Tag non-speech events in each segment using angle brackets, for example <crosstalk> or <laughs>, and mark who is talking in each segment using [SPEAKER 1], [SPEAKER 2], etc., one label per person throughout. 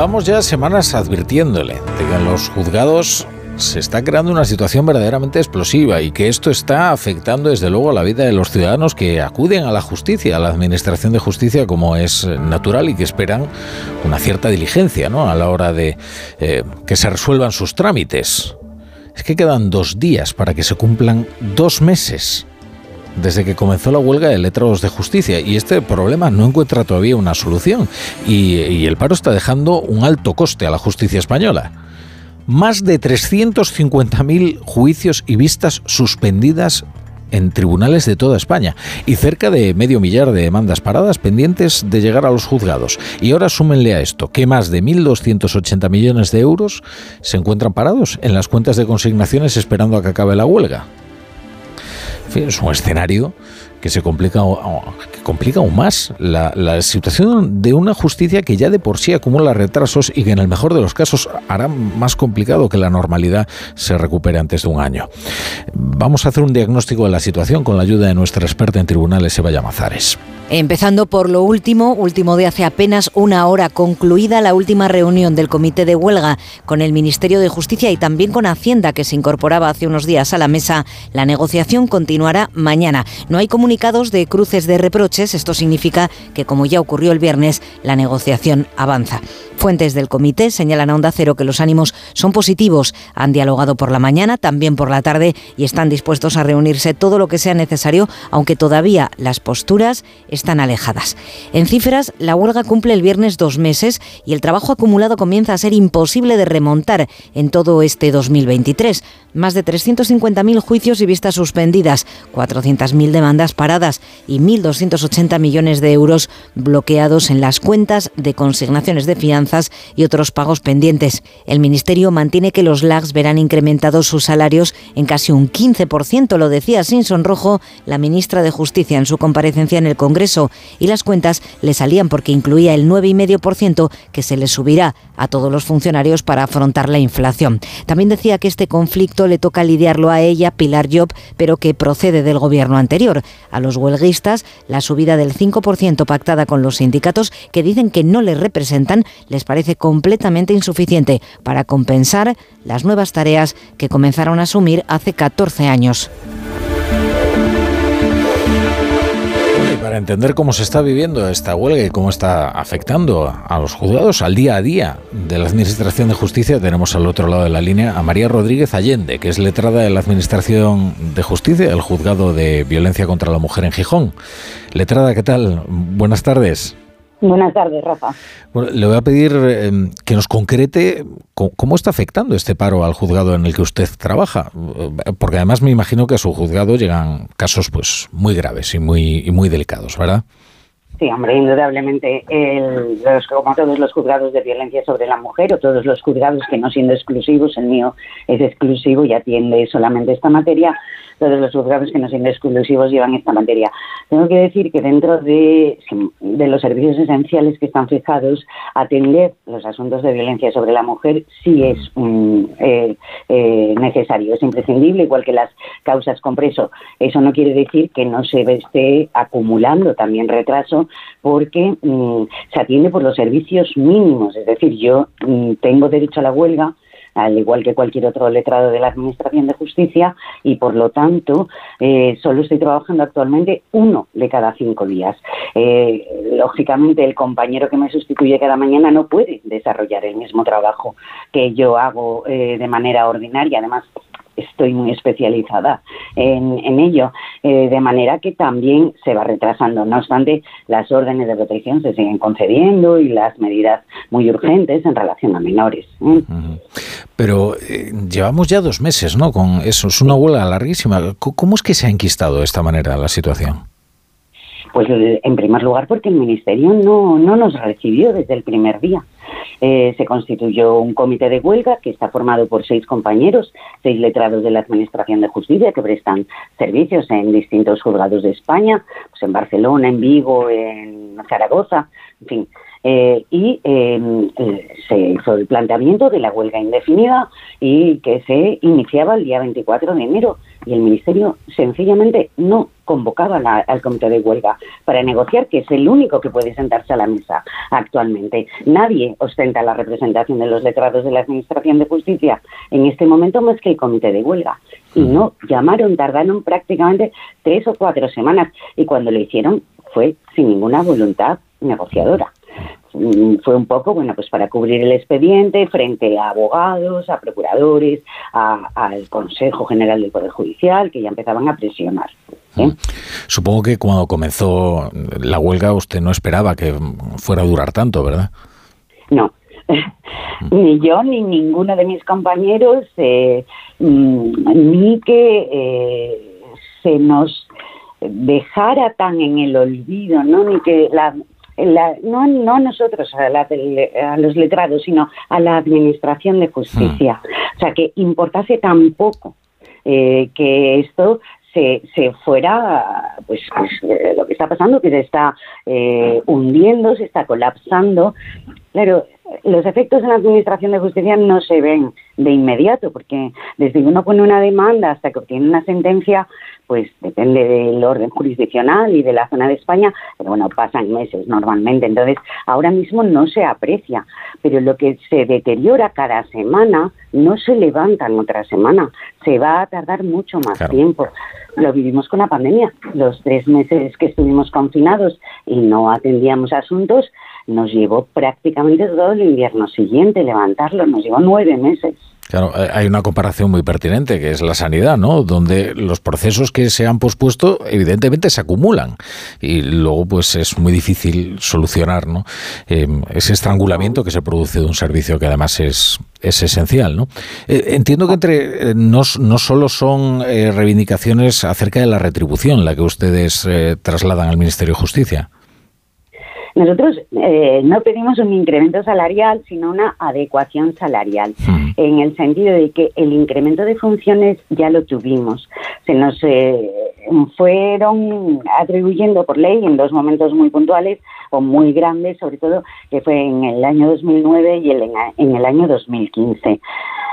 [SPEAKER 1] Llevamos ya semanas advirtiéndole de que en los juzgados se está creando una situación verdaderamente explosiva y que esto está afectando desde luego a la vida de los ciudadanos que acuden a la justicia, a la administración de justicia como es natural y que esperan una cierta diligencia ¿no? a la hora de eh, que se resuelvan sus trámites. Es que quedan dos días para que se cumplan dos meses desde que comenzó la huelga de letrados de justicia y este problema no encuentra todavía una solución y, el paro está dejando un alto coste a la justicia española más de 350.000 juicios y vistas suspendidas en tribunales de toda España y cerca de medio millar de demandas paradas pendientes de llegar a los juzgados. Y ahora súmenle a esto que más de 1.280 millones de euros se encuentran parados en las cuentas de consignaciones esperando a que acabe la huelga. Es un escenario que se complica, que complica aún más la, la, situación de una justicia que ya de por sí acumula retrasos y que en el mejor de los casos hará más complicado que la normalidad se recupere antes de un año. Vamos a hacer un diagnóstico de la situación con la ayuda de nuestra experta en tribunales, Eva Llamazares.
[SPEAKER 2] Empezando por lo último, último de hace apenas una hora, concluida la última reunión del Comité de Huelga con el Ministerio de Justicia y también con Hacienda, que se incorporaba hace unos días a la mesa, la negociación continuará mañana. No hay comunicados de cruces de reproches, esto significa que, como ya ocurrió el viernes, la negociación avanza. Fuentes del comité señalan a Onda Cero que los ánimos son positivos. Han dialogado por la mañana, también por la tarde y están dispuestos a reunirse todo lo que sea necesario, aunque todavía las posturas están alejadas. En cifras, la huelga cumple el viernes dos meses y el trabajo acumulado comienza a ser imposible de remontar en todo este 2023. Más de 350.000 juicios y vistas suspendidas, 400.000 demandas paradas y 1.280 millones de euros bloqueados en las cuentas de consignaciones de fianza y otros pagos pendientes. El Ministerio mantiene que los LAGs verán incrementados sus salarios en casi un 15%, lo decía sin sonrojo la ministra de Justicia en su comparecencia en el Congreso, y las cuentas le salían porque incluía el 9,5% que se le subirá a todos los funcionarios para afrontar la inflación. También decía que este conflicto le toca lidiarlo a ella, Pilar Job, pero que procede del gobierno anterior. A los huelguistas, la subida del 5% pactada con los sindicatos, que dicen que no les representan, les parece completamente insuficiente para compensar las nuevas tareas que comenzaron a asumir hace 14 años.
[SPEAKER 1] Para entender cómo se está viviendo esta huelga y cómo está afectando a los juzgados al día a día de la Administración de Justicia, tenemos al otro lado de la línea a María Rodríguez Allende, que es letrada de la Administración de Justicia del Juzgado de Violencia contra la Mujer en Gijón. Letrada, ¿qué tal? Buenas tardes.
[SPEAKER 3] Buenas tardes, Rafa.
[SPEAKER 1] Bueno, le voy a pedir em, que nos concrete cómo está afectando este paro al juzgado en el que usted trabaja, porque además me imagino que a su juzgado llegan casos pues muy graves y muy y muy delicados, ¿verdad?
[SPEAKER 3] Sí, hombre, indudablemente, el, como todos los juzgados de violencia sobre la mujer o todos los juzgados que no siendo exclusivos, el mío es exclusivo y atiende solamente esta materia, todos los juzgados que no siendo exclusivos llevan esta materia. Tengo que decir que dentro de, los servicios esenciales que están fijados, atender los asuntos de violencia sobre la mujer sí es eh, eh, necesario, es imprescindible, igual que las causas compreso. Eso no quiere decir que no se esté acumulando también retraso, porque mm, se atiende por los servicios mínimos, es decir, yo mm, tengo derecho a la huelga, al igual que cualquier otro letrado de la Administración de Justicia, y por lo tanto eh, solo estoy trabajando actualmente uno de cada cinco días. Eh, lógicamente, el compañero que me sustituye cada mañana no puede desarrollar el mismo trabajo que yo hago eh, de manera ordinaria. Además, estoy muy especializada en, ello, eh, de manera que también se va retrasando. No obstante, las órdenes de protección se siguen concediendo y las medidas muy urgentes en relación a menores. ¿eh?
[SPEAKER 1] Pero eh, llevamos ya dos meses, ¿no? Con eso, es una huelga larguísima. ¿Cómo es que se ha enquistado de esta manera la situación?
[SPEAKER 3] Pues en primer lugar porque el Ministerio no, no nos recibió desde el primer día. Eh, se constituyó un comité de huelga que está formado por seis compañeros, seis letrados de la Administración de Justicia que prestan servicios en distintos juzgados de España, pues en Barcelona, en Vigo, en Zaragoza, en fin. Eh, y em, eh, se hizo el planteamiento de la huelga indefinida y que se iniciaba el día 24 de enero y el Ministerio sencillamente no convocaba al comité de huelga para negociar, que es el único que puede sentarse a la mesa actualmente. Nadie ostenta la representación de los letrados de la Administración de Justicia en este momento más que el comité de huelga. Y no llamaron, tardaron prácticamente tres o cuatro semanas y cuando lo hicieron fue sin ninguna voluntad negociadora. Mm, fue un poco, bueno, pues para cubrir el expediente frente a abogados, a procuradores, al Consejo General del Poder Judicial, que ya empezaban a presionar. ¿eh? Mm.
[SPEAKER 1] Supongo que cuando comenzó la huelga usted no esperaba que fuera a durar tanto, ¿verdad?
[SPEAKER 3] No, <laughs> ni yo ni ninguno de mis compañeros, eh, mm, ni que eh, se nos dejara tan en el olvido, ¿no? Ni que la, no, no a nosotros, a, los letrados, sino a la Administración de Justicia. Hmm. O sea, que importase tampoco eh, que esto se, se fuera, pues, pues eh, lo que está pasando, que se está eh, hundiendo, se está colapsando. Claro, los efectos en la Administración de Justicia no se ven de inmediato, porque desde que uno pone una demanda hasta que obtiene una sentencia, pues depende del orden jurisdiccional y de la zona de España, pero bueno, pasan meses normalmente, entonces ahora mismo no se aprecia, pero lo que se deteriora cada semana no se levanta en otra semana, se va a tardar mucho más tiempo. Lo vivimos con la pandemia, los tres meses que estuvimos confinados y no atendíamos asuntos, nos llevó prácticamente todo el invierno siguiente levantarlo, nos llevó nueve meses.
[SPEAKER 1] Claro, eh, hay una comparación muy pertinente que es la sanidad, ¿no? Donde los procesos que se han pospuesto evidentemente se acumulan y luego pues es muy difícil solucionar, ¿no? Em, ese estrangulamiento que se produce de un servicio que además es, es esencial, ¿no? Eh, entiendo que entre eh, no, no solo son reivindicaciones acerca de la retribución la que ustedes trasladan al Ministerio de Justicia.
[SPEAKER 3] Nosotros eh, no pedimos un incremento salarial, sino una adecuación salarial, hmm. en el sentido de que el incremento de funciones ya lo tuvimos. Se nos eh, fueron atribuyendo por ley en dos momentos muy puntuales o muy grandes, sobre todo que fue en el año 2009 y en el año 2015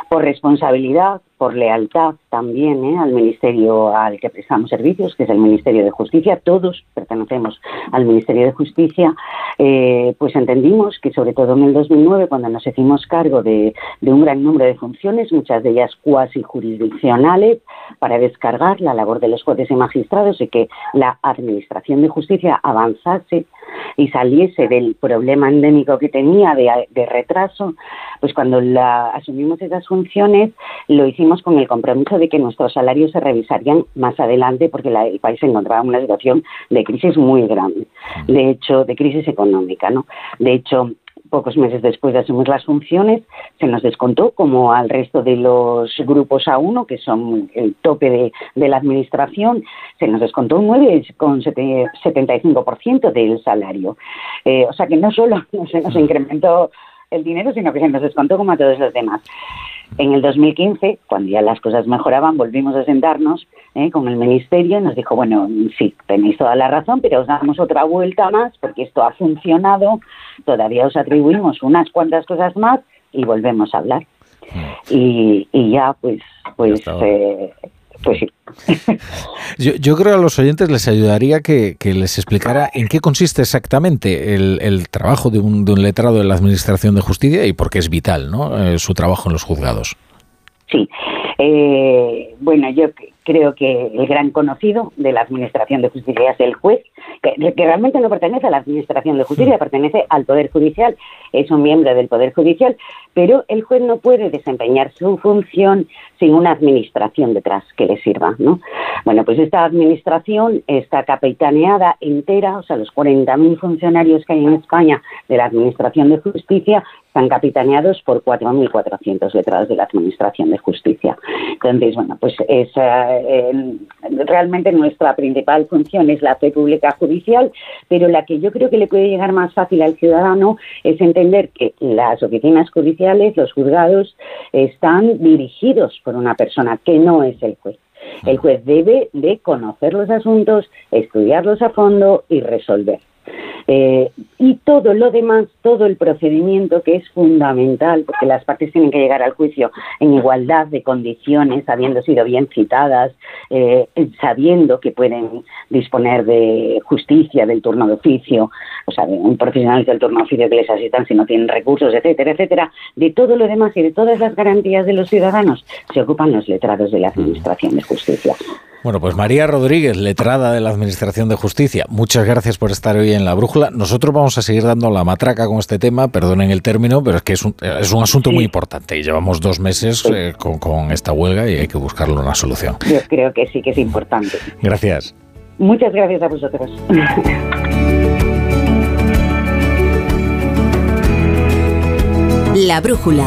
[SPEAKER 3] por responsabilidad, por lealtad también ¿eh? al ministerio al que prestamos servicios, que es el Ministerio de Justicia. Todos pertenecemos al Ministerio de Justicia. Eh, pues entendimos que, sobre todo en el 2009, cuando nos hicimos cargo de, un gran número de funciones, muchas de ellas cuasi jurisdiccionales, para descargar la labor de los jueces y magistrados y que la Administración de Justicia avanzase y saliese del problema endémico que tenía de, retraso, pues cuando la, asumimos esas funciones lo hicimos con el compromiso de que nuestros salarios se revisarían más adelante porque el país se encontraba en una situación de crisis muy grande, de hecho, de crisis económica, ¿no? De hecho, pocos meses después de asumir las funciones, se nos descontó, como al resto de los grupos A1, que son el tope de, la administración, se nos descontó un 9,75% del salario. Eh, o sea que no solo <laughs> se nos incrementó el dinero, sino que se nos descontó como a todos los demás. En el 2015, cuando ya las cosas mejoraban, volvimos a sentarnos ¿eh? con el Ministerio y nos dijo, bueno, sí, tenéis toda la razón, pero os damos otra vuelta más porque esto ha funcionado, todavía os atribuimos unas cuantas cosas más y volvemos a hablar. Mm. Y, y ya, pues, pues eh, pues sí. <laughs>
[SPEAKER 1] yo, yo, creo a los oyentes les ayudaría que, les explicara en qué consiste exactamente el, trabajo de un, de un, letrado de la Administración de Justicia y por qué es vital ¿no? Eh, su trabajo en los juzgados.
[SPEAKER 3] Sí, eh, bueno, yo creo que el gran conocido de la Administración de Justicia es el juez, que, realmente no pertenece a la Administración de Justicia, mm. pertenece al Poder Judicial, es un miembro del Poder Judicial, pero el juez no puede desempeñar su función sin una administración detrás que le sirva, ¿no? Bueno, pues esta administración está capitaneada entera, o sea, los 40.000 funcionarios que hay en España de la Administración de Justicia están capitaneados por 4.400 letrados de la Administración de Justicia. Entonces, bueno, pues es eh, realmente nuestra principal función es la fe pública judicial, pero la que yo creo que le puede llegar más fácil al ciudadano es entender que las oficinas judiciales, los juzgados, están dirigidos por una persona que no es el juez. El juez debe de conocer los asuntos, estudiarlos a fondo y resolver. Eh, y todo lo demás, todo el procedimiento que es fundamental, porque las partes tienen que llegar al juicio en igualdad de condiciones, habiendo sido bien citadas, eh, sabiendo que pueden disponer de justicia, del turno de oficio, o sea, de un profesional del turno de oficio que les asistan si no tienen recursos, etcétera, etcétera. De todo lo demás y de todas las garantías de los ciudadanos se ocupan los letrados de la Administración de Justicia.
[SPEAKER 1] Bueno, pues María Rodríguez, letrada de la Administración de Justicia, muchas gracias por estar hoy en la brújula. Nosotros vamos a seguir dando la matraca con este tema, perdonen el término, pero es que es un, es un asunto muy importante y llevamos dos meses eh, con, con esta huelga y hay que buscarle una solución.
[SPEAKER 3] Yo creo que sí que es importante.
[SPEAKER 1] Gracias.
[SPEAKER 3] Muchas gracias a vosotros.
[SPEAKER 4] La brújula.